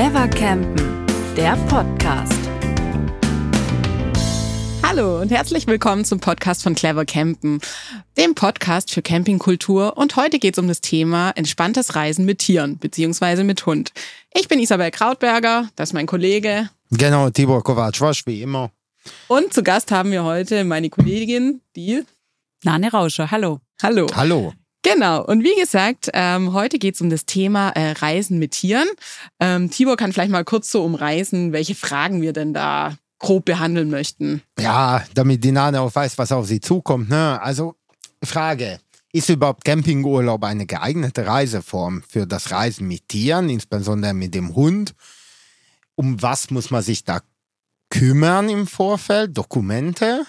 Clever Campen, der Podcast. Hallo und herzlich willkommen zum Podcast von Clever Campen, dem Podcast für Campingkultur. Und heute geht es um das Thema entspanntes Reisen mit Tieren bzw. mit Hund. Ich bin Isabel Krautberger, das ist mein Kollege. Genau, Tibor Kovac, wie immer. Und zu Gast haben wir heute meine Kollegin, die Nane Rauscher. Hallo. Hallo. Hallo. Genau, und wie gesagt, ähm, heute geht es um das Thema äh, Reisen mit Tieren. Ähm, Tibor kann vielleicht mal kurz so umreißen, welche Fragen wir denn da grob behandeln möchten. Ja, damit die Nane auch weiß, was auf sie zukommt. Ne? Also, Frage. Ist überhaupt Campingurlaub eine geeignete Reiseform für das Reisen mit Tieren, insbesondere mit dem Hund? Um was muss man sich da kümmern im Vorfeld? Dokumente?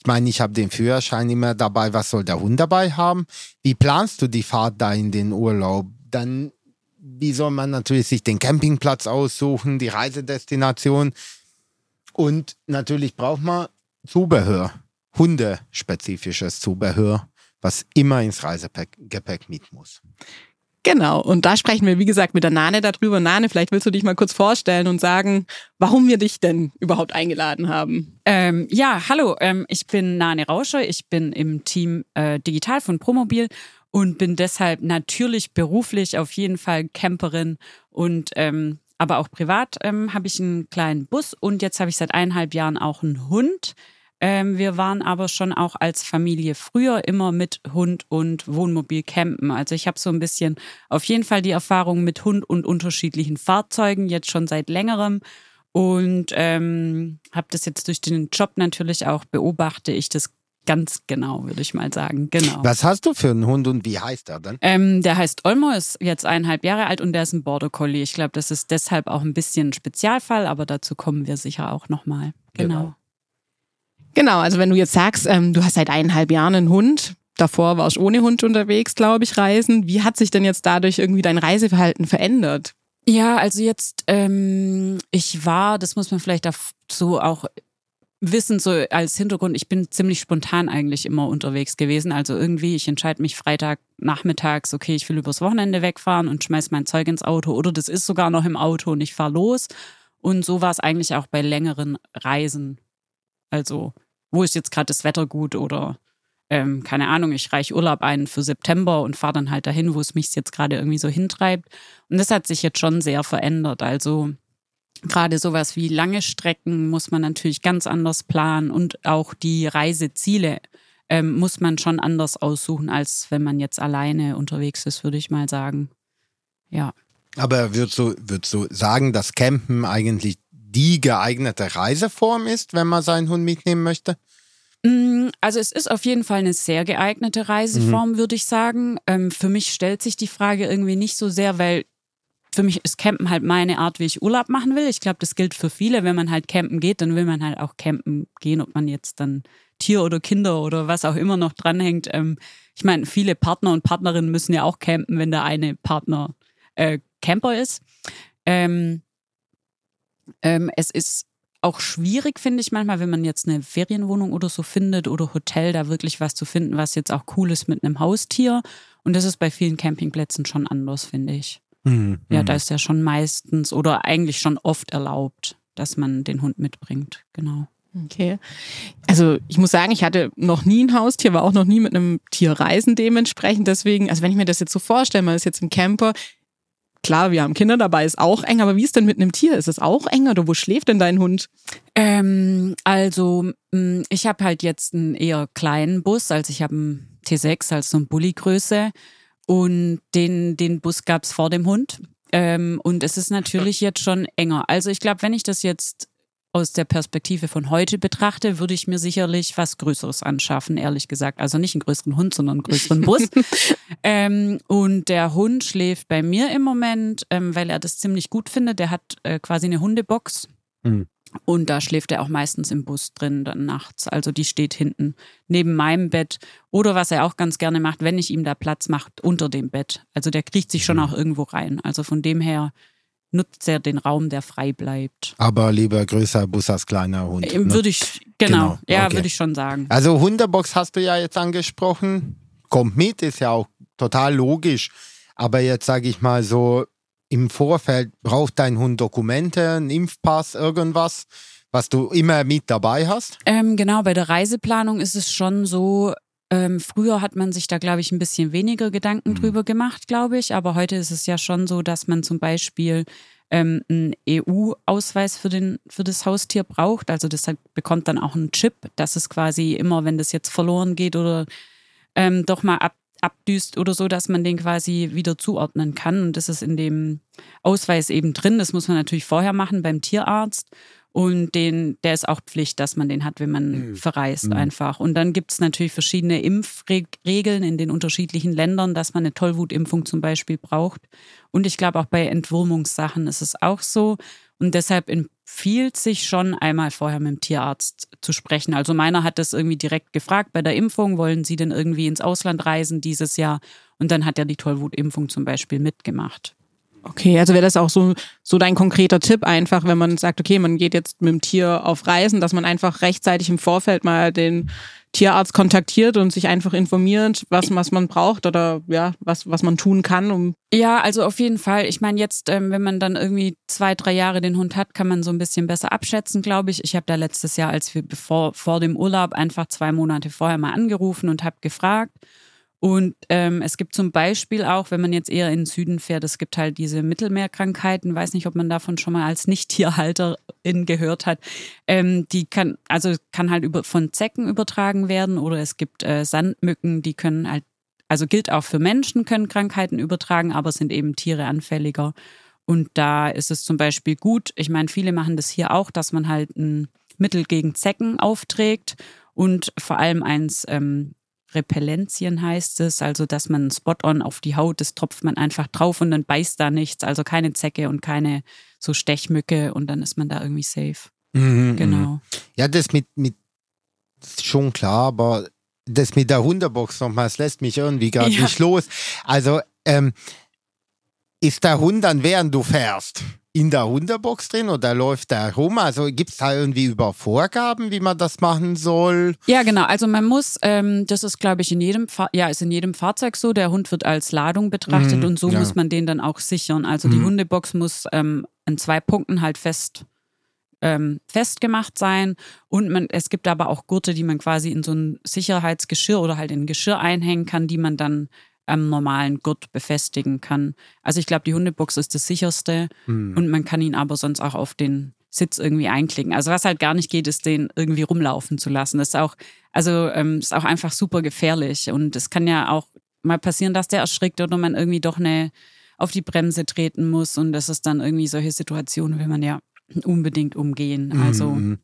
Ich meine, ich habe den Führerschein immer dabei. Was soll der Hund dabei haben? Wie planst du die Fahrt da in den Urlaub? Dann, wie soll man natürlich sich den Campingplatz aussuchen, die Reisedestination? Und natürlich braucht man Zubehör, hundespezifisches Zubehör, was immer ins Reisegepäck mit muss. Genau, und da sprechen wir, wie gesagt, mit der Nane darüber. Nane, vielleicht willst du dich mal kurz vorstellen und sagen, warum wir dich denn überhaupt eingeladen haben. Ähm, ja, hallo, ähm, ich bin Nane Rauscher, ich bin im Team äh, Digital von Promobil und bin deshalb natürlich beruflich auf jeden Fall Camperin und ähm, aber auch privat ähm, habe ich einen kleinen Bus und jetzt habe ich seit eineinhalb Jahren auch einen Hund. Ähm, wir waren aber schon auch als Familie früher immer mit Hund und Wohnmobil campen. Also ich habe so ein bisschen auf jeden Fall die Erfahrung mit Hund und unterschiedlichen Fahrzeugen, jetzt schon seit längerem. Und ähm, habe das jetzt durch den Job natürlich auch, beobachte ich das ganz genau, würde ich mal sagen. Genau. Was hast du für einen Hund und wie heißt er dann? Ähm, der heißt Olmo, ist jetzt eineinhalb Jahre alt und der ist ein Border Collie. Ich glaube, das ist deshalb auch ein bisschen ein Spezialfall, aber dazu kommen wir sicher auch nochmal. Genau. genau. Genau, also wenn du jetzt sagst, ähm, du hast seit eineinhalb Jahren einen Hund, davor warst du ohne Hund unterwegs, glaube ich, reisen. Wie hat sich denn jetzt dadurch irgendwie dein Reiseverhalten verändert? Ja, also jetzt, ähm, ich war, das muss man vielleicht so auch wissen, so als Hintergrund, ich bin ziemlich spontan eigentlich immer unterwegs gewesen. Also irgendwie, ich entscheide mich Freitag nachmittags, okay, ich will übers Wochenende wegfahren und schmeiß mein Zeug ins Auto oder das ist sogar noch im Auto und ich fahre los. Und so war es eigentlich auch bei längeren Reisen. Also, wo ist jetzt gerade das Wetter gut oder ähm, keine Ahnung, ich reiche Urlaub ein für September und fahre dann halt dahin, wo es mich jetzt gerade irgendwie so hintreibt. Und das hat sich jetzt schon sehr verändert. Also gerade sowas wie lange Strecken muss man natürlich ganz anders planen und auch die Reiseziele ähm, muss man schon anders aussuchen, als wenn man jetzt alleine unterwegs ist, würde ich mal sagen. Ja. Aber würdest du, würdest du sagen, dass Campen eigentlich die geeignete Reiseform ist, wenn man seinen Hund mitnehmen möchte? Mm, also es ist auf jeden Fall eine sehr geeignete Reiseform, mhm. würde ich sagen. Ähm, für mich stellt sich die Frage irgendwie nicht so sehr, weil für mich ist Campen halt meine Art, wie ich Urlaub machen will. Ich glaube, das gilt für viele. Wenn man halt campen geht, dann will man halt auch campen gehen, ob man jetzt dann Tier oder Kinder oder was auch immer noch dranhängt. Ähm, ich meine, viele Partner und Partnerinnen müssen ja auch campen, wenn der eine Partner äh, Camper ist. Ähm, ähm, es ist auch schwierig, finde ich manchmal, wenn man jetzt eine Ferienwohnung oder so findet oder Hotel, da wirklich was zu finden, was jetzt auch cool ist mit einem Haustier. Und das ist bei vielen Campingplätzen schon anders, finde ich. Mhm. Ja, da ist ja schon meistens oder eigentlich schon oft erlaubt, dass man den Hund mitbringt. Genau. Okay. Also ich muss sagen, ich hatte noch nie ein Haustier, war auch noch nie mit einem Tier reisen dementsprechend. Deswegen, also wenn ich mir das jetzt so vorstelle, man ist jetzt im Camper, Klar, wir haben Kinder dabei, ist auch eng, aber wie ist denn mit einem Tier? Ist es auch eng oder wo schläft denn dein Hund? Ähm, also, mm, ich habe halt jetzt einen eher kleinen Bus, also ich habe einen T6, also so eine Bulli-Größe. Und den, den Bus gab's vor dem Hund. Ähm, und es ist natürlich jetzt schon enger. Also ich glaube, wenn ich das jetzt aus der Perspektive von heute betrachte, würde ich mir sicherlich was Größeres anschaffen, ehrlich gesagt. Also nicht einen größeren Hund, sondern einen größeren Bus. ähm, und der Hund schläft bei mir im Moment, ähm, weil er das ziemlich gut findet. Der hat äh, quasi eine Hundebox. Mhm. Und da schläft er auch meistens im Bus drin dann nachts. Also die steht hinten neben meinem Bett. Oder was er auch ganz gerne macht, wenn ich ihm da Platz mache, unter dem Bett. Also der kriecht sich schon hm. auch irgendwo rein. Also von dem her nutzt er den Raum, der frei bleibt. Aber lieber größer Bus als kleiner Hund. Ne? Würde ich, genau, genau. ja, okay. würde ich schon sagen. Also Hundebox hast du ja jetzt angesprochen. Kommt mit, ist ja auch total logisch. Aber jetzt sage ich mal so, im Vorfeld braucht dein Hund Dokumente, einen Impfpass, irgendwas, was du immer mit dabei hast? Ähm, genau, bei der Reiseplanung ist es schon so, ähm, früher hat man sich da, glaube ich, ein bisschen weniger Gedanken Mhm. drüber gemacht, glaube ich. Aber heute ist es ja schon so, dass man zum Beispiel ähm, einen EU-Ausweis für, den, für das Haustier braucht. Also das bekommt dann auch einen Chip, dass es quasi immer, wenn das jetzt verloren geht oder ähm, doch mal ab, abdüst oder so, dass man den quasi wieder zuordnen kann. Und das ist in dem Ausweis eben drin. Das muss man natürlich vorher machen beim Tierarzt. Und den, der ist auch Pflicht, dass man den hat, wenn man verreist einfach. Und dann gibt es natürlich verschiedene Impfregeln in den unterschiedlichen Ländern, dass man eine Tollwutimpfung zum Beispiel braucht. Und ich glaube auch bei Entwurmungssachen ist es auch so. Und deshalb empfiehlt sich schon einmal vorher mit dem Tierarzt zu sprechen. Also meiner hat das irgendwie direkt gefragt bei der Impfung, wollen Sie denn irgendwie ins Ausland reisen dieses Jahr? Und dann hat er die Tollwutimpfung zum Beispiel mitgemacht. Okay, also wäre das auch so, so dein konkreter Tipp einfach, wenn man sagt, okay, man geht jetzt mit dem Tier auf Reisen, dass man einfach rechtzeitig im Vorfeld mal den Tierarzt kontaktiert und sich einfach informiert, was, was man braucht oder ja, was, was man tun kann, um Ja, also auf jeden Fall. Ich meine, jetzt, ähm, wenn man dann irgendwie zwei, drei Jahre den Hund hat, kann man so ein bisschen besser abschätzen, glaube ich. Ich habe da letztes Jahr, als wir bevor vor dem Urlaub einfach zwei Monate vorher mal angerufen und habe gefragt. Und ähm, es gibt zum Beispiel auch, wenn man jetzt eher in den Süden fährt, es gibt halt diese Mittelmeerkrankheiten, weiß nicht, ob man davon schon mal als Nicht-Tierhalterin gehört hat. Ähm, die kann, also kann halt über, von Zecken übertragen werden oder es gibt äh, Sandmücken, die können halt, also gilt auch für Menschen, können Krankheiten übertragen, aber sind eben Tiere anfälliger. Und da ist es zum Beispiel gut, ich meine, viele machen das hier auch, dass man halt ein Mittel gegen Zecken aufträgt und vor allem eins, ähm, Repellenzien heißt es, also dass man Spot-on auf die Haut, das tropft man einfach drauf und dann beißt da nichts, also keine Zecke und keine so Stechmücke und dann ist man da irgendwie safe. Mhm, Genau. Ja, das mit, mit ist schon klar, aber das mit der Hundebox nochmal, das lässt mich irgendwie gerade Ja. nicht los. Also, ähm, ist der Hund dann, während du fährst, in der Hundebox drin oder läuft der rum? Also gibt es da irgendwie über Vorgaben, wie man das machen soll? Ja, genau. Also man muss, ähm, das ist, glaube ich, in jedem, Fa ja, ist in jedem Fahrzeug so. Der Hund wird als Ladung betrachtet Mhm, und so ja. muss man den dann auch sichern. Also die Mhm. Hundebox muss ähm, an zwei Punkten halt fest ähm, festgemacht sein und man, es gibt aber auch Gurte, die man quasi in so ein Sicherheitsgeschirr oder halt in ein Geschirr einhängen kann, die man dann am normalen Gurt befestigen kann. Also ich glaube, die Hundebox ist das sicherste Hm. und man kann ihn aber sonst auch auf den Sitz irgendwie einklicken. Also was halt gar nicht geht, ist den irgendwie rumlaufen zu lassen. Das ist auch, also ähm, ist auch einfach super gefährlich und es kann ja auch mal passieren, dass der erschrickt oder man irgendwie doch eine auf die Bremse treten muss und das ist dann irgendwie solche Situationen, will man ja unbedingt umgehen. Also Mhm.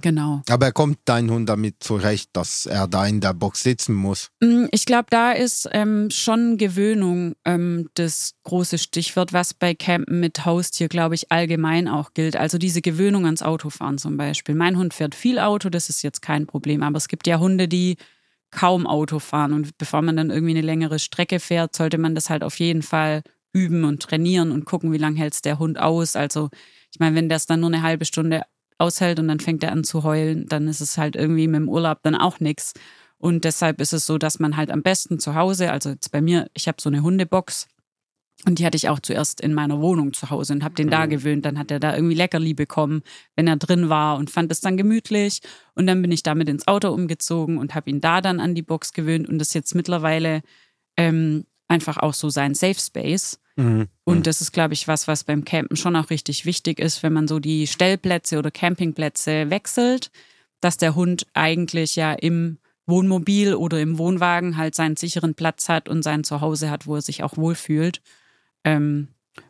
Genau. Aber kommt dein Hund damit zurecht, dass er da in der Box sitzen muss? Mm, Ich glaube, da ist ähm, schon Gewöhnung ähm, das große Stichwort, was bei Campen mit Haustier, glaube ich, allgemein auch gilt. Also diese Gewöhnung ans Autofahren zum Beispiel. Mein Hund fährt viel Auto, das ist jetzt kein Problem. Aber es gibt ja Hunde, die kaum Auto fahren. Und bevor man dann irgendwie eine längere Strecke fährt, sollte man das halt auf jeden Fall üben und trainieren und gucken, wie lange hält der Hund aus. Also ich meine, wenn das dann nur eine halbe Stunde aushält und dann fängt er an zu heulen, dann ist es halt irgendwie mit dem Urlaub dann auch nichts. Und deshalb ist es so, dass man halt am besten zu Hause, also jetzt bei mir, ich habe so eine Hundebox und die hatte ich auch zuerst in meiner Wohnung zu Hause und habe den da gewöhnt. Dann hat er da irgendwie Leckerli bekommen, wenn er drin war und fand es dann gemütlich. Und dann bin ich damit ins Auto umgezogen und habe ihn da dann an die Box gewöhnt und das ist jetzt mittlerweile ähm, einfach auch so sein Safe Space. Mhm. Und das ist, glaube ich, was, was beim Campen schon auch richtig wichtig ist, wenn man so die Stellplätze oder Campingplätze wechselt, dass der Hund eigentlich ja im Wohnmobil oder im Wohnwagen halt seinen sicheren Platz hat und sein Zuhause hat, wo er sich auch wohlfühlt. Ähm,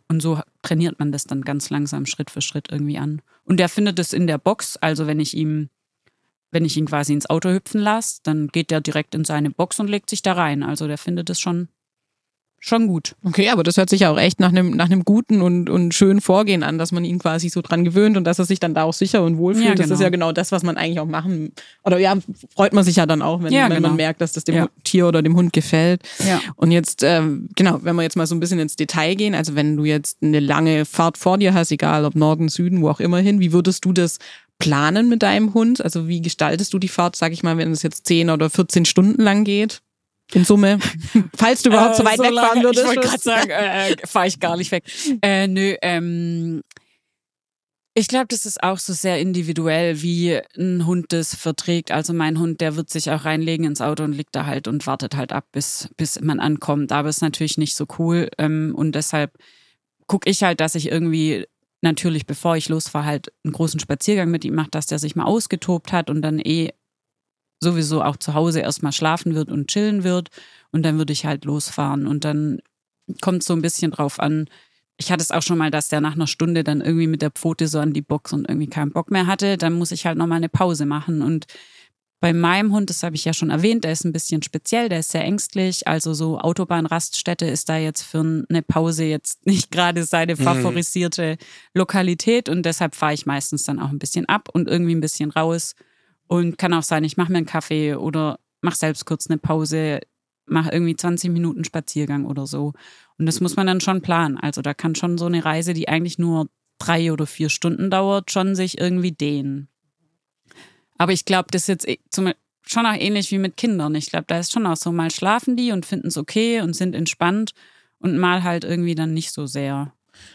und so trainiert man das dann ganz langsam Schritt für Schritt irgendwie an. Und der findet es in der Box, also wenn ich ihm, wenn ich ihn quasi ins Auto hüpfen lasse, dann geht der direkt in seine Box und legt sich da rein. Also der findet es schon, schon gut. Okay, aber das hört sich ja auch echt nach einem, nach einem guten und, und schönen Vorgehen an, dass man ihn quasi so dran gewöhnt und dass er sich dann da auch sicher und wohl fühlt. Ja, Das ist genau. ja genau das, was man eigentlich auch machen. Oder ja, freut man sich ja dann auch, wenn, Ja, wenn genau. man merkt, dass das dem Ja. Tier oder dem Hund gefällt. Ja. Und jetzt, ähm, genau, wenn wir jetzt mal so ein bisschen ins Detail gehen, also wenn du jetzt eine lange Fahrt vor dir hast, egal ob Norden, Süden, wo auch immer hin, wie würdest du das planen mit deinem Hund? Also wie gestaltest du die Fahrt, sag ich mal, wenn es jetzt 10 oder 14 Stunden lang geht? In Summe? Falls du überhaupt so weit Äh, wegfahren lange- würdest. Ich wollte gerade sagen, äh, fahre ich gar nicht weg. Äh, nö, ähm, ich glaube, das ist auch so sehr individuell, wie ein Hund das verträgt. Also mein Hund, der wird sich auch reinlegen ins Auto und liegt da halt und wartet halt ab, bis, bis man ankommt. Aber ist natürlich nicht so cool. Ähm, und deshalb gucke ich halt, dass ich irgendwie natürlich, bevor ich losfahre, halt einen großen Spaziergang mit ihm mache, dass der sich mal ausgetobt hat und dann eh sowieso auch zu Hause erstmal schlafen wird und chillen wird. Und dann würde ich halt losfahren. Und dann kommt so ein bisschen drauf an. Ich hatte es auch schon mal, dass der nach einer Stunde dann irgendwie mit der Pfote so an die Box und irgendwie keinen Bock mehr hatte. Dann muss ich halt nochmal eine Pause machen. Und bei meinem Hund, das habe ich ja schon erwähnt, der ist ein bisschen speziell, der ist sehr ängstlich. Also so Autobahnraststätte ist da jetzt für eine Pause jetzt nicht gerade seine favorisierte Lokalität. Und deshalb fahre ich meistens dann auch ein bisschen ab und irgendwie ein bisschen raus. Und kann auch sein, ich mache mir einen Kaffee oder mache selbst kurz eine Pause, mache irgendwie 20 Minuten Spaziergang oder so. Und das muss man dann schon planen. Also da kann schon so eine Reise, die eigentlich nur drei oder vier Stunden dauert, schon sich irgendwie dehnen. Aber ich glaube, das ist jetzt eh- zum, schon auch ähnlich wie mit Kindern. Ich glaube, da ist schon auch so, mal schlafen die und finden es okay und sind entspannt und mal halt irgendwie dann nicht so sehr.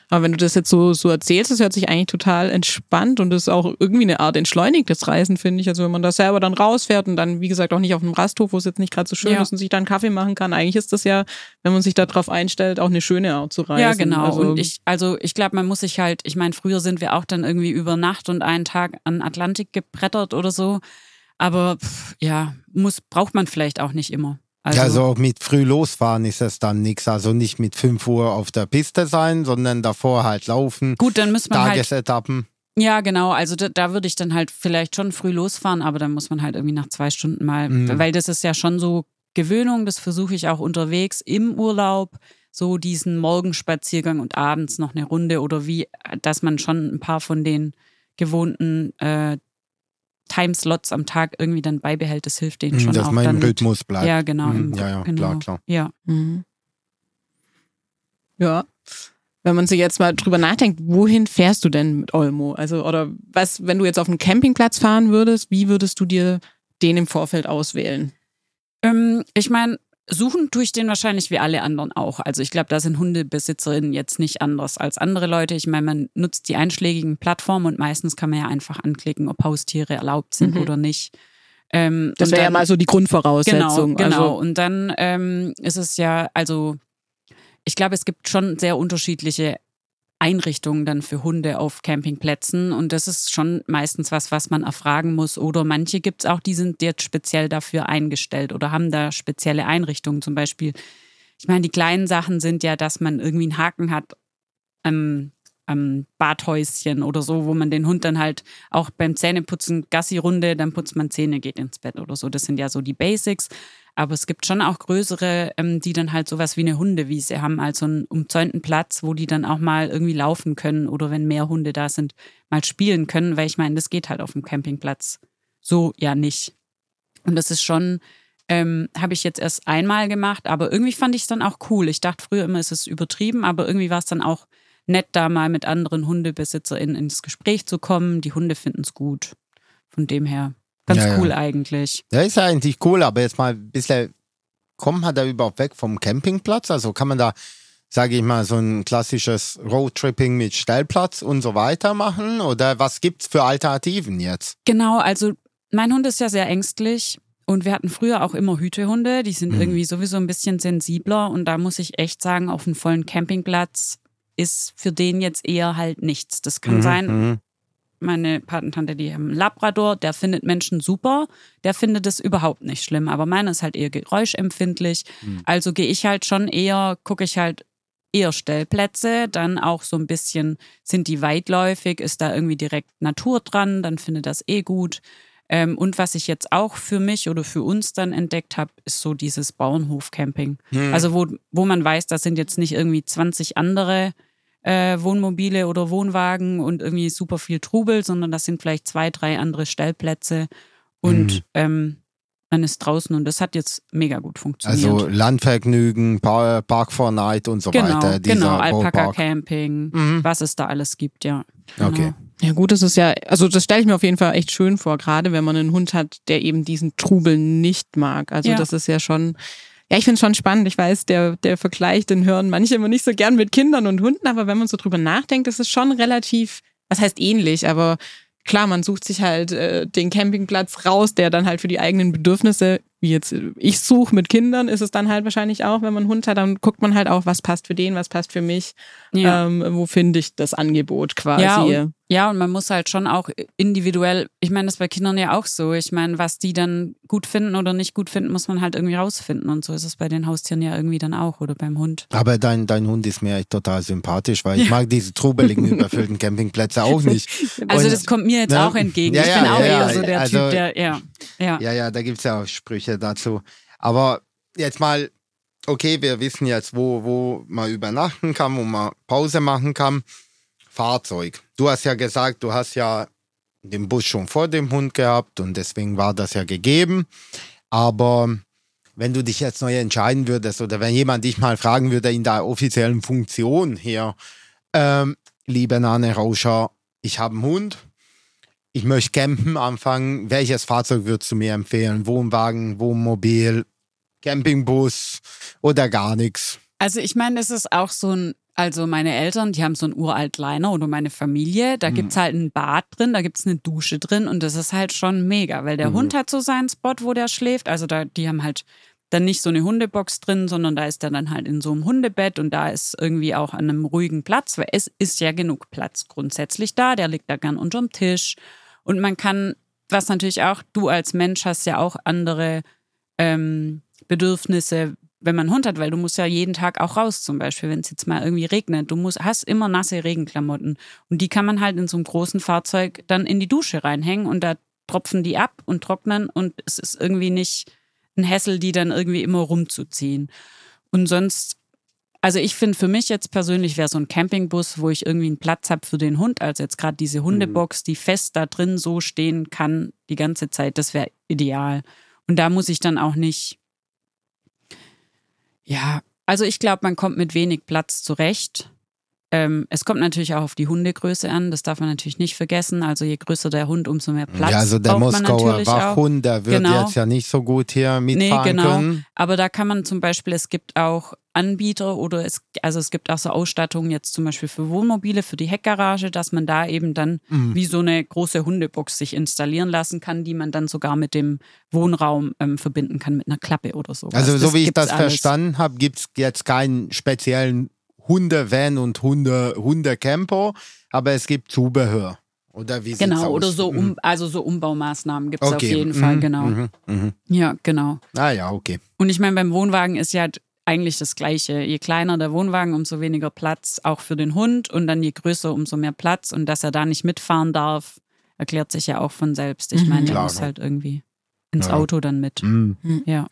Aber wenn du das jetzt so, so erzählst, das hört sich eigentlich total entspannt und das ist auch irgendwie eine Art entschleunigtes Reisen, finde ich. Also wenn man da selber dann rausfährt und dann, wie gesagt, auch nicht auf einem Rasthof, wo es jetzt nicht gerade so schön Ja. ist und sich dann Kaffee machen kann. Eigentlich ist das ja, wenn man sich darauf einstellt, auch eine schöne Art zu reisen. Ja, genau. Also, und ich, also ich glaube, man muss sich halt, ich meine, früher sind wir auch dann irgendwie über Nacht und einen Tag an Atlantik gebrettert oder so. Aber pff, ja, muss, braucht man vielleicht auch nicht immer. Also, ja, also auch mit früh losfahren ist es dann nichts. Also nicht mit 5 Uhr auf der Piste sein, sondern davor halt laufen, gut, dann muss man halt Tagesetappen. Ja, genau. Also da, da würde ich dann halt vielleicht schon früh losfahren, aber dann muss man halt irgendwie nach zwei Stunden mal, Mhm. weil das ist ja schon so Gewöhnung, das versuche ich auch unterwegs im Urlaub, so diesen Morgenspaziergang und abends noch eine Runde oder wie, dass man schon ein paar von den gewohnten äh, Timeslots am Tag irgendwie dann beibehält, das hilft denen schon Dass auch man im dann. Rhythmus bleibt. Ja, genau. Mhm, im- ja, ja, genau. klar, klar. Ja. Mhm. Ja. Wenn man sich jetzt mal drüber nachdenkt, wohin fährst du denn mit Olmo? Also, oder was, wenn du jetzt auf einen Campingplatz fahren würdest, wie würdest du dir den im Vorfeld auswählen? Ähm, ich meine, suchen tue ich den wahrscheinlich wie alle anderen auch. Also ich glaube, da sind Hundebesitzerinnen jetzt nicht anders als andere Leute. Ich meine, man nutzt die einschlägigen Plattformen und meistens kann man ja einfach anklicken, ob Haustiere erlaubt sind Mhm. oder nicht. Ähm, Das wäre ja mal so die Grundvoraussetzung. Genau, genau. Also, und dann ähm, ist es ja, also ich glaube, es gibt schon sehr unterschiedliche Einrichtungen dann für Hunde auf Campingplätzen und das ist schon meistens was, was man erfragen muss. Oder manche gibt es auch, die sind jetzt speziell dafür eingestellt oder haben da spezielle Einrichtungen. Zum Beispiel, ich meine, die kleinen Sachen sind ja, dass man irgendwie einen Haken hat am, am Badhäuschen oder so, wo man den Hund dann halt auch beim Zähneputzen Gassi-Runde, dann putzt man Zähne, geht ins Bett oder so. Das sind ja so die Basics. Aber es gibt schon auch größere, ähm, die dann halt sowas wie eine Hundewiese haben, also einen umzäunten Platz, wo die dann auch mal irgendwie laufen können oder wenn mehr Hunde da sind, mal spielen können, weil ich meine, das geht halt auf dem Campingplatz so ja nicht. Und das ist schon, ähm, habe ich jetzt erst einmal gemacht, aber irgendwie fand ich es dann auch cool. Ich dachte früher immer, es ist übertrieben, aber irgendwie war es dann auch nett, da mal mit anderen HundebesitzerInnen ins Gespräch zu kommen. Die Hunde finden es gut. Von dem her, ganz Ja, ja. cool eigentlich. Ja, ist ja eigentlich cool, aber jetzt mal ein bisschen, kommt man da überhaupt weg vom Campingplatz? Also kann man da, sage ich mal, so ein klassisches Roadtripping mit Stellplatz und so weiter machen? Oder was gibt's für Alternativen jetzt? Genau, also mein Hund ist ja sehr ängstlich und wir hatten früher auch immer Hütehunde, die sind Mhm. irgendwie sowieso ein bisschen sensibler und da muss ich echt sagen, auf einem vollen Campingplatz ist für den jetzt eher halt nichts. Das kann Mhm, sein, mhm. meine Patentante, die haben einen Labrador, der findet Menschen super, der findet es überhaupt nicht schlimm, aber meiner ist halt eher geräuschempfindlich. Also gehe ich halt schon eher, gucke ich halt eher Stellplätze, dann auch so ein bisschen, sind die weitläufig, ist da irgendwie direkt Natur dran, dann findet das eh gut. Ähm, und was ich jetzt auch für mich oder für uns dann entdeckt habe, ist so dieses Bauernhof-Camping. Also wo, wo man weiß, das sind jetzt nicht irgendwie 20 andere äh, Wohnmobile oder Wohnwagen und irgendwie super viel Trubel, sondern das sind vielleicht zwei, drei andere Stellplätze und Mhm. ähm, man ist draußen und das hat jetzt mega gut funktioniert. Also Landvergnügen, Pa- Park for Night und so genau, weiter. Genau. Alpaka-Camping, Mhm. was es da alles gibt, ja. Genau. Okay. Ja gut, das ist ja, also das stelle ich mir auf jeden Fall echt schön vor, gerade wenn man einen Hund hat, der eben diesen Trubel nicht mag. Also Ja. das ist ja schon, Ja, ich finde es schon spannend. Ich weiß, der, der Vergleich, den hören manche immer nicht so gern mit Kindern und Hunden, aber wenn man so drüber nachdenkt, ist es schon relativ, was heißt ähnlich, aber klar, man sucht sich halt äh, den Campingplatz raus, der dann halt für die eigenen Bedürfnisse wie jetzt ich suche mit Kindern, ist es dann halt wahrscheinlich auch, wenn man einen Hund hat, dann guckt man halt auch, was passt für den, was passt für mich, ja. ähm, wo finde ich das Angebot quasi. Ja und, ja, und man muss halt schon auch individuell, ich meine, das ist bei Kindern ja auch so, ich meine, was die dann gut finden oder nicht gut finden, muss man halt irgendwie rausfinden und so ist es bei den Haustieren ja irgendwie dann auch oder beim Hund. Aber dein, dein Hund ist mir echt total sympathisch, weil ich mag diese trubeligen, überfüllten Campingplätze auch nicht. Also das kommt mir jetzt ne? auch entgegen. Ja, ich bin auch eher so der also, Typ, der, ja. Ja, ja, ja da gibt es ja auch Sprüche dazu. Aber jetzt mal, okay, wir wissen jetzt, wo, wo man übernachten kann, wo man Pause machen kann. Fahrzeug. Du hast ja gesagt, du hast ja den Bus schon vor dem Hund gehabt und deswegen war das ja gegeben. Aber wenn du dich jetzt neu entscheiden würdest oder wenn jemand dich mal fragen würde in der offiziellen Funktion hier, ähm, liebe Nane Rauscher, ich habe einen Hund, ich möchte campen anfangen, welches Fahrzeug würdest du mir empfehlen? Wohnwagen, Wohnmobil, Campingbus oder gar nichts? Also ich meine, es ist auch so ein, also meine Eltern, die haben so einen uralt Liner oder meine Familie, da mhm. gibt es halt ein Bad drin, da gibt es eine Dusche drin und das ist halt schon mega, weil der mhm. Hund hat so seinen Spot, wo der schläft. Also da, die haben halt dann nicht so eine Hundebox drin, sondern da ist er dann halt in so einem Hundebett und da ist irgendwie auch an einem ruhigen Platz, weil es ist ja genug Platz grundsätzlich da. Der liegt da gern unterm Tisch und man kann, was natürlich auch, du als Mensch hast ja auch andere ähm, Bedürfnisse, wenn man einen Hund hat, weil du musst ja jeden Tag auch raus, zum Beispiel, wenn es jetzt mal irgendwie regnet. Du musst, hast immer nasse Regenklamotten. Und die kann man halt in so einem großen Fahrzeug dann in die Dusche reinhängen und da tropfen die ab und trocknen und es ist irgendwie nicht ein Hessel, die dann irgendwie immer rumzuziehen. Und sonst also ich finde für mich jetzt persönlich wäre so ein Campingbus, wo ich irgendwie einen Platz habe für den Hund, also jetzt gerade diese Hundebox, die fest da drin so stehen kann die ganze Zeit, das wäre ideal. Und da muss ich dann auch nicht, ja, also ich glaube, man kommt mit wenig Platz zurecht. Ähm, es kommt natürlich auch auf die Hundegröße an, das darf man natürlich nicht vergessen. Also je größer der Hund, umso mehr Platz. Ja, also der Moskauer Wachhund, der wird genau. jetzt ja nicht so gut hier mitfahren nee, genau. können. Aber da kann man zum Beispiel, es gibt auch Anbieter oder es, also es gibt auch so Ausstattungen jetzt zum Beispiel für Wohnmobile, für die Heckgarage, dass man da eben dann mhm. wie so eine große Hundebox sich installieren lassen kann, die man dann sogar mit dem Wohnraum ähm, verbinden kann, mit einer Klappe oder so. Also so das wie ich das alles. verstanden habe, gibt es jetzt keinen speziellen Hunde-Van und Hunde, Hunde-Camper, aber es gibt Zubehör. Oder wie Genau, oder so, um, mhm. also so Umbaumaßnahmen gibt es okay. auf jeden Fall, mhm. genau. Mhm. Mhm. Ja, genau. Ah ja, okay. Und ich meine, beim Wohnwagen ist ja eigentlich das Gleiche. Je kleiner der Wohnwagen, umso weniger Platz, auch für den Hund. Und dann je größer, umso mehr Platz. Und dass er da nicht mitfahren darf, erklärt sich ja auch von selbst. Ich meine, der muss halt irgendwie ins ja. Auto dann mit. Mhm. Ja.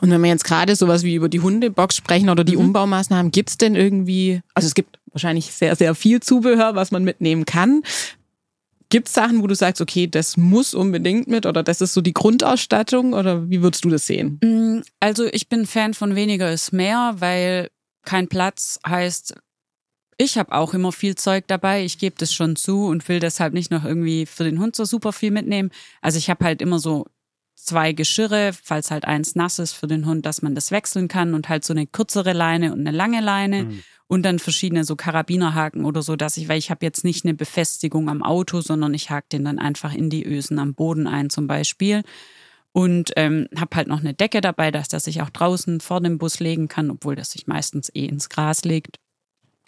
Und wenn wir jetzt gerade sowas wie über die Hundebox sprechen oder die mhm. Umbaumaßnahmen, gibt es denn irgendwie, also es gibt wahrscheinlich sehr, sehr viel Zubehör, was man mitnehmen kann. Gibt es Sachen, wo du sagst, okay, das muss unbedingt mit oder das ist so die Grundausstattung oder wie würdest du das sehen? Mm, also ich bin Fan von weniger ist mehr, weil kein Platz heißt, ich habe auch immer viel Zeug dabei, ich gebe das schon zu und will deshalb nicht noch irgendwie für den Hund so super viel mitnehmen. Also ich habe halt immer so zwei Geschirre, falls halt eins nass ist für den Hund, dass man das wechseln kann und halt so eine kürzere Leine und eine lange Leine. Mhm und dann verschiedene so Karabinerhaken oder so, dass ich, weil ich habe jetzt nicht eine Befestigung am Auto, sondern ich hake den dann einfach in die Ösen am Boden ein zum Beispiel. Und ähm, habe halt noch eine Decke dabei, dass der sich auch draußen vor dem Bus legen kann, obwohl das sich meistens eh ins Gras legt.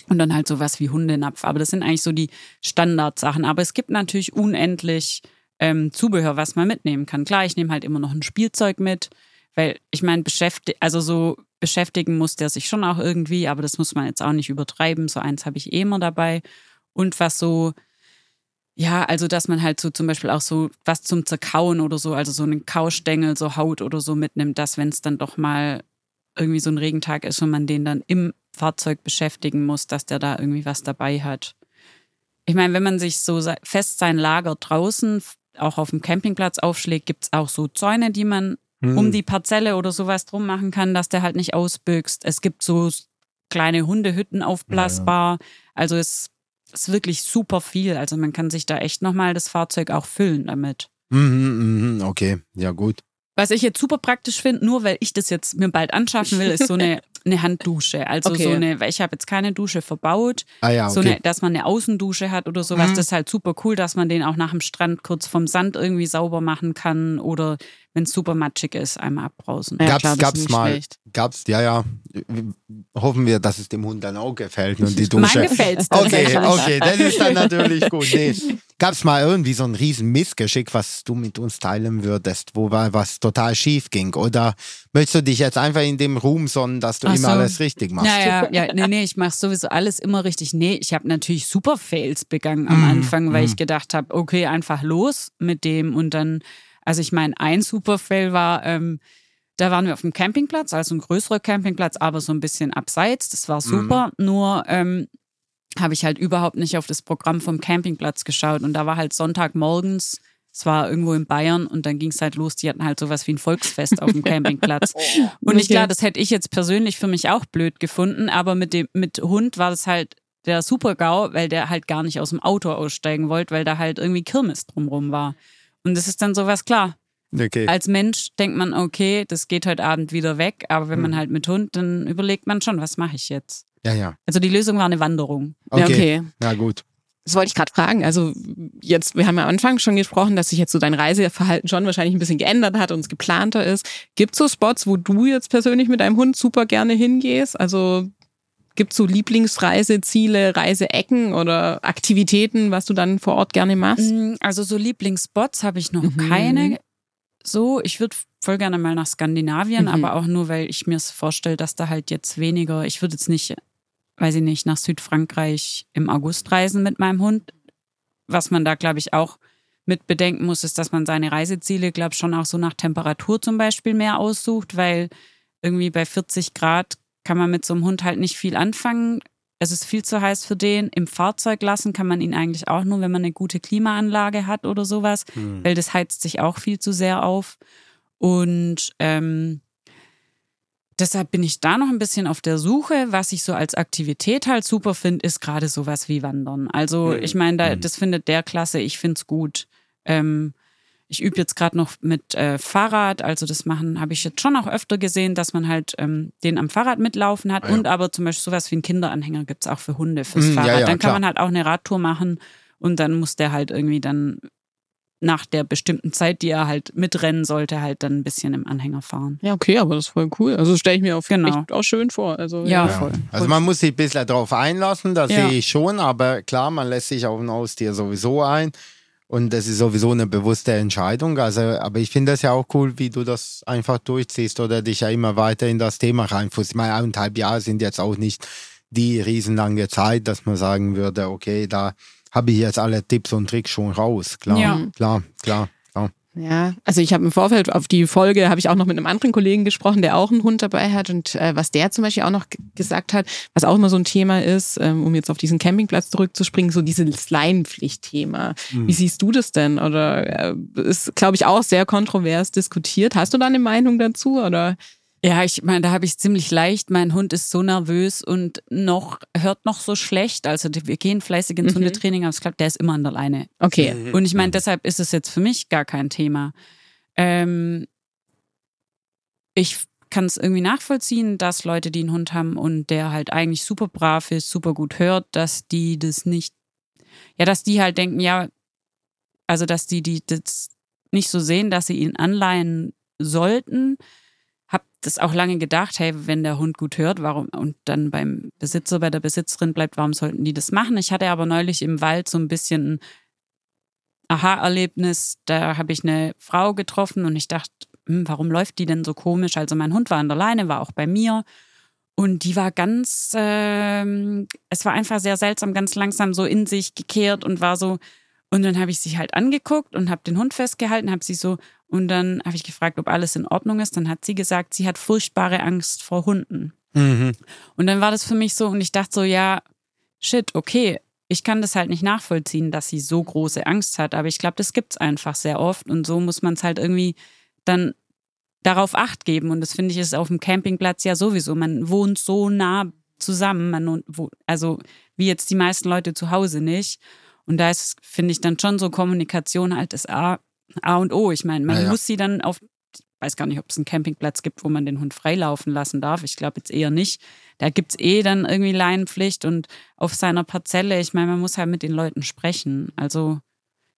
Und dann halt sowas wie Hundenapf. Aber das sind eigentlich so die Standardsachen. Aber es gibt natürlich unendlich ähm, Zubehör, was man mitnehmen kann. Klar, ich nehme halt immer noch ein Spielzeug mit, weil ich meine, beschäftigt, also so beschäftigen muss der sich schon auch irgendwie, aber das muss man jetzt auch nicht übertreiben. So eins habe ich eh immer dabei. Und was so, ja, also dass man halt so zum Beispiel auch so was zum Zerkauen oder so, also so einen Kaustängel, so Haut oder so mitnimmt, dass wenn es dann doch mal irgendwie so ein Regentag ist und man den dann im Fahrzeug beschäftigen muss, dass der da irgendwie was dabei hat. Ich meine, wenn man sich so fest sein Lager draußen auch auf dem Campingplatz aufschlägt, gibt es auch so Zäune, die man hm. um die Parzelle oder sowas drum machen kann, dass der halt nicht ausbüchst. Es gibt so kleine Hundehütten aufblasbar. Ja, ja. Also es ist wirklich super viel. Also man kann sich da echt nochmal das Fahrzeug auch füllen damit. Mhm, mhm, okay, ja gut. Was ich jetzt super praktisch finde, nur weil ich das jetzt mir bald anschaffen will, ist so eine, eine Handdusche. Also Okay. so eine, weil ich habe jetzt keine Dusche verbaut. Ah ja, So okay. eine, dass man eine Außendusche hat oder sowas. Das ist halt super cool, dass man den auch nach dem Strand kurz vom Sand irgendwie sauber machen kann oder wenn es super matschig ist, einmal abbrausen. Ja, gab's, klar, gab's mal, schlecht. gab's, ja, ja. Hoffen wir, dass es dem Hund dann auch gefällt und die Dusche. Mein gefällt's Okay, okay, das ist dann natürlich gut. Nee. Gab es mal irgendwie so ein riesen Missgeschick, was du mit uns teilen würdest, wo wa- was total schief ging? Oder möchtest du dich jetzt einfach in dem Ruhm sonnen, dass du Ach immer so. alles richtig machst? Ja, ja, ja, nee, nee, ich mache sowieso alles immer richtig. Nee, ich habe natürlich super Fails begangen am Anfang, weil ich gedacht habe, okay, einfach los mit dem und dann, also ich meine, ein super Fail war, ähm, da waren wir auf dem Campingplatz, also ein größerer Campingplatz, aber so ein bisschen abseits. Das war super. Nur ähm, habe ich halt überhaupt nicht auf das Programm vom Campingplatz geschaut und da war halt Sonntagmorgens. Es war irgendwo in Bayern und dann ging es halt los. Die hatten halt sowas wie ein Volksfest auf dem Campingplatz. Und ich Okay. klar, das hätte ich jetzt persönlich für mich auch blöd gefunden, aber mit dem mit Hund war das halt der Super-GAU, weil der halt gar nicht aus dem Auto aussteigen wollte, weil da halt irgendwie Kirmes drumrum war. Und das ist dann sowas klar. Okay. Als Mensch denkt man, okay, das geht heute Abend wieder weg, aber wenn man halt mit Hund, dann überlegt man schon, was mache ich jetzt? Ja, ja. Also die Lösung war eine Wanderung. Okay. Ja, okay. Na gut. Das wollte ich gerade fragen. Also jetzt, wir haben ja am Anfang schon gesprochen, dass sich jetzt so dein Reiseverhalten schon wahrscheinlich ein bisschen geändert hat und es geplanter ist. Gibt es so Spots, wo du jetzt persönlich mit deinem Hund super gerne hingehst? Also gibt es so Lieblingsreiseziele, Reiseecken oder Aktivitäten, was du dann vor Ort gerne machst? Mm, Also so Lieblingsspots habe ich noch Mhm. keine. So, ich würde voll gerne mal nach Skandinavien, Mhm. aber auch nur, weil ich mir es vorstelle, dass da halt jetzt weniger, ich würde jetzt nicht, weiß ich nicht, nach Südfrankreich im August reisen mit meinem Hund. Was man da, glaube ich, auch mit bedenken muss, ist, dass man seine Reiseziele, glaube ich, schon auch so nach Temperatur zum Beispiel mehr aussucht, weil irgendwie bei 40 Grad kann man mit so einem Hund halt nicht viel anfangen. Es ist viel zu heiß für den. Im Fahrzeug lassen kann man ihn eigentlich auch nur, wenn man eine gute Klimaanlage hat oder sowas, weil das heizt sich auch viel zu sehr auf. Und ähm, deshalb bin ich da noch ein bisschen auf der Suche. Was ich so als Aktivität halt super finde, ist gerade sowas wie Wandern. Also ich meine, da, das findet der klasse, ich finde es gut. Ähm, ich übe jetzt gerade noch mit äh, Fahrrad, also das machen habe ich jetzt schon auch öfter gesehen, dass man halt ähm, den am Fahrrad mitlaufen hat Ah, ja. und aber zum Beispiel sowas wie einen Kinderanhänger gibt's auch für Hunde fürs Mm, ja, Fahrrad. ja, dann klar. kann man halt auch eine Radtour machen und dann muss der halt irgendwie dann nach der bestimmten Zeit, die er halt mitrennen sollte, halt dann ein bisschen im Anhänger fahren. Ja, okay, aber das ist voll cool. Also stelle ich mir auf Genau. echt auch schön vor. Also, Ja, Ja. voll. Also man muss sich ein bisschen darauf einlassen, das Ja. sehe ich schon, aber klar, man lässt sich auf ein Haustier sowieso ein und das ist sowieso eine bewusste Entscheidung. Also, aber ich finde das ja auch cool, wie du das einfach durchziehst oder dich ja immer weiter in das Thema reinfußt. Ich meine, eineinhalb Jahre sind jetzt auch nicht die riesenlange Zeit, dass man sagen würde, okay, da habe ich jetzt alle Tipps und Tricks schon raus. Klar, Ja. klar, klar, klar. Ja, also ich habe im Vorfeld auf die Folge, habe ich auch noch mit einem anderen Kollegen gesprochen, der auch einen Hund dabei hat und äh, was der zum Beispiel auch noch gesagt hat, was auch immer so ein Thema ist, ähm, um jetzt auf diesen Campingplatz zurückzuspringen, so dieses Leinenpflicht-Thema. Wie siehst du das denn? Oder äh, ist, glaube ich, auch sehr kontrovers diskutiert. Hast du da eine Meinung dazu? Oder? Ja, ich meine, da habe ich ziemlich leicht. Mein Hund ist so nervös und noch hört noch so schlecht. Also wir gehen fleißig ins Hundetraining, aber ich glaube, der ist immer an der Leine. Okay. Und ich meine, deshalb ist es jetzt für mich gar kein Thema. Ähm, ich kann es irgendwie nachvollziehen, dass Leute, die einen Hund haben und der halt eigentlich super brav ist, super gut hört, dass die das nicht, ja, dass die halt denken, ja, also dass die, die das nicht so sehen, dass sie ihn anleihen sollten. Das auch lange gedacht, hey, wenn der Hund gut hört, warum und dann beim Besitzer, bei der Besitzerin bleibt, warum sollten die das machen? Ich hatte aber neulich im Wald so ein bisschen ein Aha-Erlebnis. Da habe ich eine Frau getroffen und ich dachte, hm, warum läuft die denn so komisch? Also mein Hund war an der Leine, war auch bei mir. Und die war ganz, ähm, es war einfach sehr seltsam, ganz langsam so in sich gekehrt und war so. Und dann habe ich sie halt angeguckt und habe den Hund festgehalten, habe sie so. Und dann habe ich gefragt, ob alles in Ordnung ist. Dann hat sie gesagt, sie hat furchtbare Angst vor Hunden. Mhm. Und dann war das für mich so, und ich dachte so, ja, shit, okay, ich kann das halt nicht nachvollziehen, dass sie so große Angst hat, aber ich glaube, das gibt's einfach sehr oft und so muss man es halt irgendwie dann darauf acht geben und das finde ich ist auf dem Campingplatz ja sowieso. Man wohnt so nah zusammen, man wo, also wie jetzt die meisten Leute zu Hause nicht. Und da ist, finde ich, dann schon so Kommunikation halt das A, A und O. Ich meine, man Ja, ja. muss sie dann auf weiß gar nicht, ob es einen Campingplatz gibt, wo man den Hund freilaufen lassen darf. Ich glaube jetzt eher nicht. Da gibt's eh dann irgendwie Leinenpflicht und auf seiner Parzelle, ich meine, man muss halt mit den Leuten sprechen. Also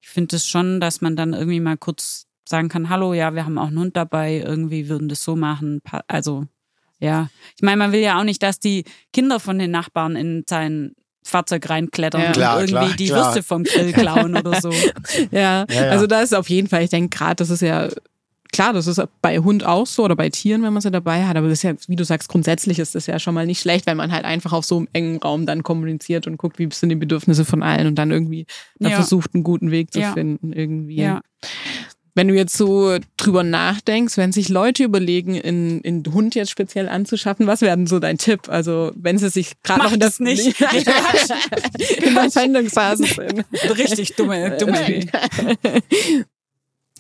ich finde es schon, dass man dann irgendwie mal kurz sagen kann, hallo, ja, wir haben auch einen Hund dabei, irgendwie würden das so machen. Also, ja. Ich meine, man will ja auch nicht, dass die Kinder von den Nachbarn in sein Fahrzeug reinklettern Ja. und Klar, irgendwie klar, die klar. Würste vom Grill klauen oder so. Ja, Ja, also da ist auf jeden Fall, ich denke gerade, das ist ja klar, das ist bei Hund auch so oder bei Tieren, wenn man sie dabei hat, aber das ist ja, wie du sagst, grundsätzlich ist das ja schon mal nicht schlecht, weil man halt einfach auf so einem engen Raum dann kommuniziert und guckt, wie sind die Bedürfnisse von allen und dann irgendwie dann Ja. versucht, einen guten Weg zu Ja. finden irgendwie. Ja. Wenn du jetzt so drüber nachdenkst, wenn sich Leute überlegen, in, in Hund jetzt speziell anzuschaffen, was wäre denn so dein Tipp? Also wenn sie sich gerade noch in das nicht. In der Findungsphase sind. Richtig dumme, dumme Idee.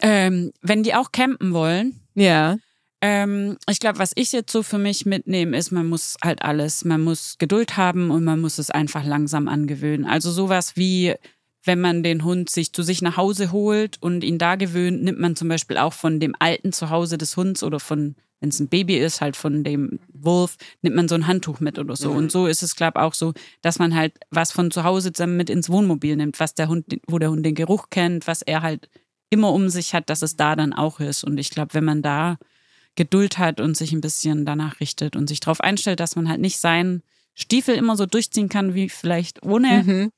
Ähm, wenn die auch campen wollen, Ja. Ähm, ich glaube, was ich jetzt so für mich mitnehme, ist, man muss halt alles, man muss Geduld haben und man muss es einfach langsam angewöhnen. Also sowas wie, wenn man den Hund sich zu sich nach Hause holt und ihn da gewöhnt, nimmt man zum Beispiel auch von dem alten Zuhause des Hunds oder von, wenn es ein Baby ist, halt von dem Wolf, nimmt man so ein Handtuch mit oder so. Und so ist es, glaube ich, auch so, dass man halt was von zu Hause zusammen mit ins Wohnmobil nimmt, was der Hund, wo der Hund den Geruch kennt, was er halt immer um sich hat, dass es da dann auch ist. Und ich glaube, wenn man da Geduld hat und sich ein bisschen danach richtet und sich darauf einstellt, dass man halt nicht seinen Stiefel immer so durchziehen kann wie vielleicht ohne, Mhm.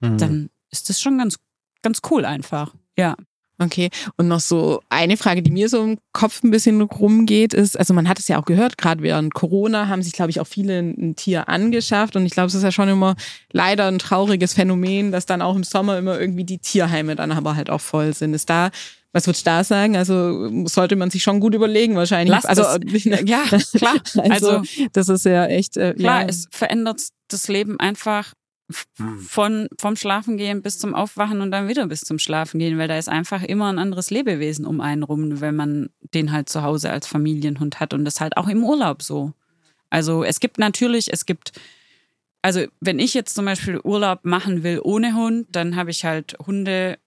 Mhm. dann ist das schon ganz, ganz cool einfach. Ja. Okay, und noch so eine Frage, die mir so im Kopf ein bisschen rumgeht, ist, also man hat es ja auch gehört, gerade während Corona haben sich, glaube ich, auch viele ein Tier angeschafft und ich glaube, es ist ja schon immer leider ein trauriges Phänomen, dass dann auch im Sommer immer irgendwie die Tierheime dann aber halt auch voll sind. Ist da, was würdest du da sagen? Also sollte man sich schon gut überlegen wahrscheinlich. Lass also das. Ja, klar. Also, Also das ist ja echt, äh, klar, ja. es verändert das Leben einfach. Von vom Schlafengehen bis zum Aufwachen und dann wieder bis zum Schlafengehen, weil da ist einfach immer ein anderes Lebewesen um einen rum, wenn man den halt zu Hause als Familienhund hat und das halt auch im Urlaub so. Also es gibt natürlich, es gibt, also wenn ich jetzt zum Beispiel Urlaub machen will ohne Hund, dann habe ich halt Hunde.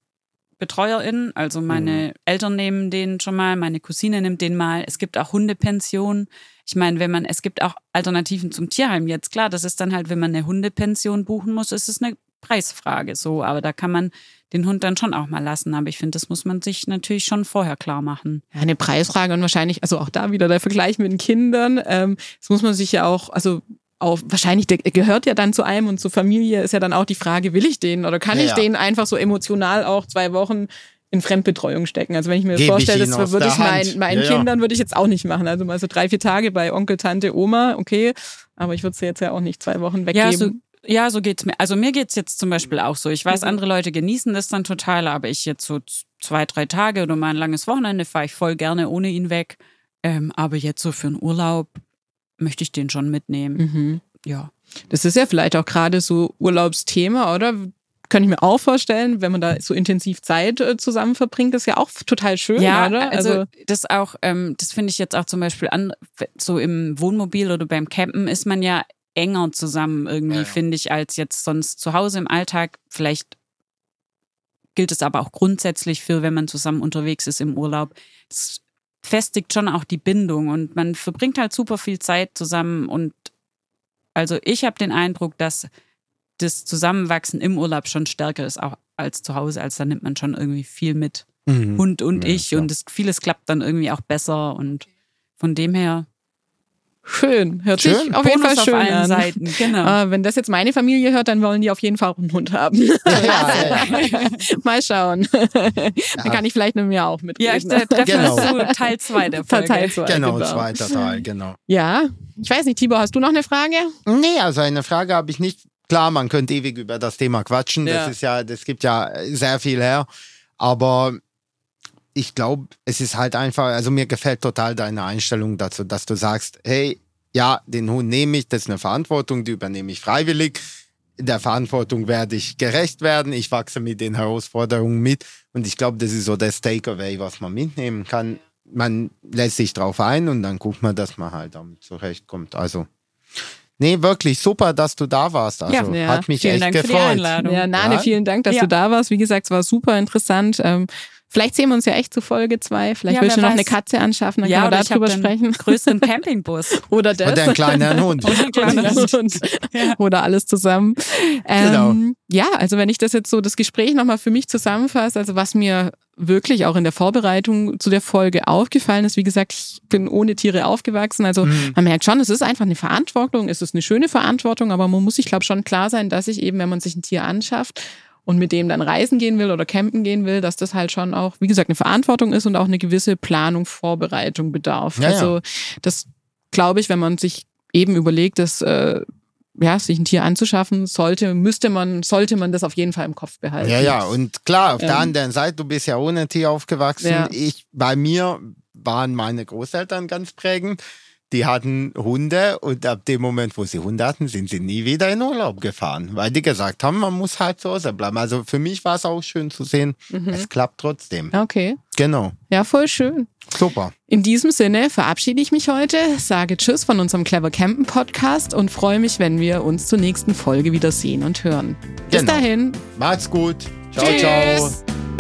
BetreuerInnen, also meine Eltern nehmen den schon mal, meine Cousine nimmt den mal. Es gibt auch Hundepensionen. Ich meine, wenn man, es gibt auch Alternativen zum Tierheim jetzt. Klar, das ist dann halt, wenn man eine Hundepension buchen muss, ist es eine Preisfrage so. Aber da kann man den Hund dann schon auch mal lassen. Aber ich finde, das muss man sich natürlich schon vorher klar machen. Ja, eine Preisfrage und wahrscheinlich, also auch da wieder der Vergleich mit den Kindern. Ähm, das muss man sich ja auch, also auch wahrscheinlich, der gehört ja dann zu einem und zur Familie ist ja dann auch die Frage, will ich den oder kann Ja, ich ja. den einfach so emotional auch zwei Wochen in Fremdbetreuung stecken? Also wenn ich mir ich vorstelle, das würde ich mein, Hand. meinen Ja. Kindern würde ich jetzt auch nicht machen. Also mal so drei, vier Tage bei Onkel, Tante, Oma, okay. Aber ich würde sie jetzt ja auch nicht zwei Wochen Ja, so, weggeben. ja, so geht's mir. Also mir geht's jetzt zum Beispiel auch so. Ich weiß, Mhm. andere Leute genießen das dann total, aber ich jetzt so zwei, drei Tage oder mal ein langes Wochenende fahre ich voll gerne ohne ihn weg. Ähm, aber jetzt so für einen Urlaub möchte ich den schon mitnehmen. Mhm. Ja. Das ist ja vielleicht auch gerade so Urlaubsthema, oder? Könnte ich mir auch vorstellen, wenn man da so intensiv Zeit äh, zusammen verbringt, ist ja auch total schön, Ja, oder? also das auch, ähm, das finde ich jetzt auch zum Beispiel an, so im Wohnmobil oder beim Campen ist man ja enger zusammen irgendwie, Ja, finde ich, als jetzt sonst zu Hause im Alltag. Vielleicht gilt es aber auch grundsätzlich für, wenn man zusammen unterwegs ist im Urlaub. Es festigt schon auch die Bindung und man verbringt halt super viel Zeit zusammen und also ich habe den Eindruck, dass das Zusammenwachsen im Urlaub schon stärker ist auch als zu Hause, als da nimmt man schon irgendwie viel mit. Mhm. Hund und Ja, ich klar. und das, vieles klappt dann irgendwie auch besser und von dem her schön. Hört Schön. sich auf jeden Fall Bonus schön auf allen an. Seiten. Genau. Äh, wenn das jetzt meine Familie hört, dann wollen die auf jeden Fall auch einen Hund haben. Ja, ja. Mal schauen. Dann kann ich vielleicht mit mir auch mitreden. ja, ich äh, treffe Genau. zu Teil 2 der Folge. Teil zwei, Genau, zweiter Teil, genau. Ja, ich weiß nicht, Tibor, hast du noch eine Frage? Nee, also eine Frage habe ich nicht. Klar, man könnte ewig über das Thema quatschen. Ja. Das ist ja, das gibt ja sehr viel her. Aber ich glaube, es ist halt einfach, also mir gefällt total deine Einstellung dazu, dass du sagst, hey, ja, den Hund nehme ich, das ist eine Verantwortung, die übernehme ich freiwillig. Der Verantwortung werde ich gerecht werden. Ich wachse mit den Herausforderungen mit. Und ich glaube, das ist so das Takeaway, was man mitnehmen kann. Man lässt sich drauf ein und dann guckt man, dass man halt damit zurechtkommt. Also, nee, wirklich super, dass du da warst. Also, Ja, hat mich Vielen echt Dank für die gefreut. Einladung. Ja, Nane, Ja. vielen Dank, dass Ja. du da warst. Wie gesagt, es war super interessant. Ähm, Vielleicht sehen wir uns ja echt zu Folge 2. Vielleicht Ja, willst du noch eine weiß. Katze anschaffen, dann ja, können oder wir darüber den sprechen. größten Campingbus. Oder das. Oder einen kleinen Hund. Oder ein kleiner Hund. Und, Oder alles zusammen. Genau. Ähm, ja, also wenn ich das jetzt so das Gespräch nochmal für mich zusammenfasse, also was mir wirklich auch in der Vorbereitung zu der Folge aufgefallen ist, wie gesagt, ich bin ohne Tiere aufgewachsen. Also Mhm. man merkt schon, es ist einfach eine Verantwortung, es ist eine schöne Verantwortung, aber man muss sich, glaube schon klar sein, dass ich eben, wenn man sich ein Tier anschafft, und mit dem dann reisen gehen will oder campen gehen will, dass das halt schon auch, wie gesagt, eine Verantwortung ist und auch eine gewisse Planung, Vorbereitung bedarf. Ja, ja. also das glaube ich, wenn man sich eben überlegt, dass äh, ja, sich ein Tier anzuschaffen sollte, müsste man, sollte man das auf jeden Fall im Kopf behalten. Ja, ja, und klar, auf der Ähm. anderen Seite, du bist ja ohne Tier aufgewachsen. Ja. Ich, bei mir waren meine Großeltern ganz prägend. Die hatten Hunde und ab dem Moment, wo sie Hunde hatten, sind sie nie wieder in Urlaub gefahren, weil die gesagt haben, man muss halt zu Hause bleiben. Also für mich war es auch schön zu sehen, Mhm. es klappt trotzdem. Okay. Genau, Ja, voll schön. super. In diesem Sinne verabschiede ich mich heute, sage Tschüss von unserem Clever Campen Podcast und freue mich, wenn wir uns zur nächsten Folge wieder sehen und hören. Bis Genau. dahin. Macht's gut. Ciao, Tschüss. ciao.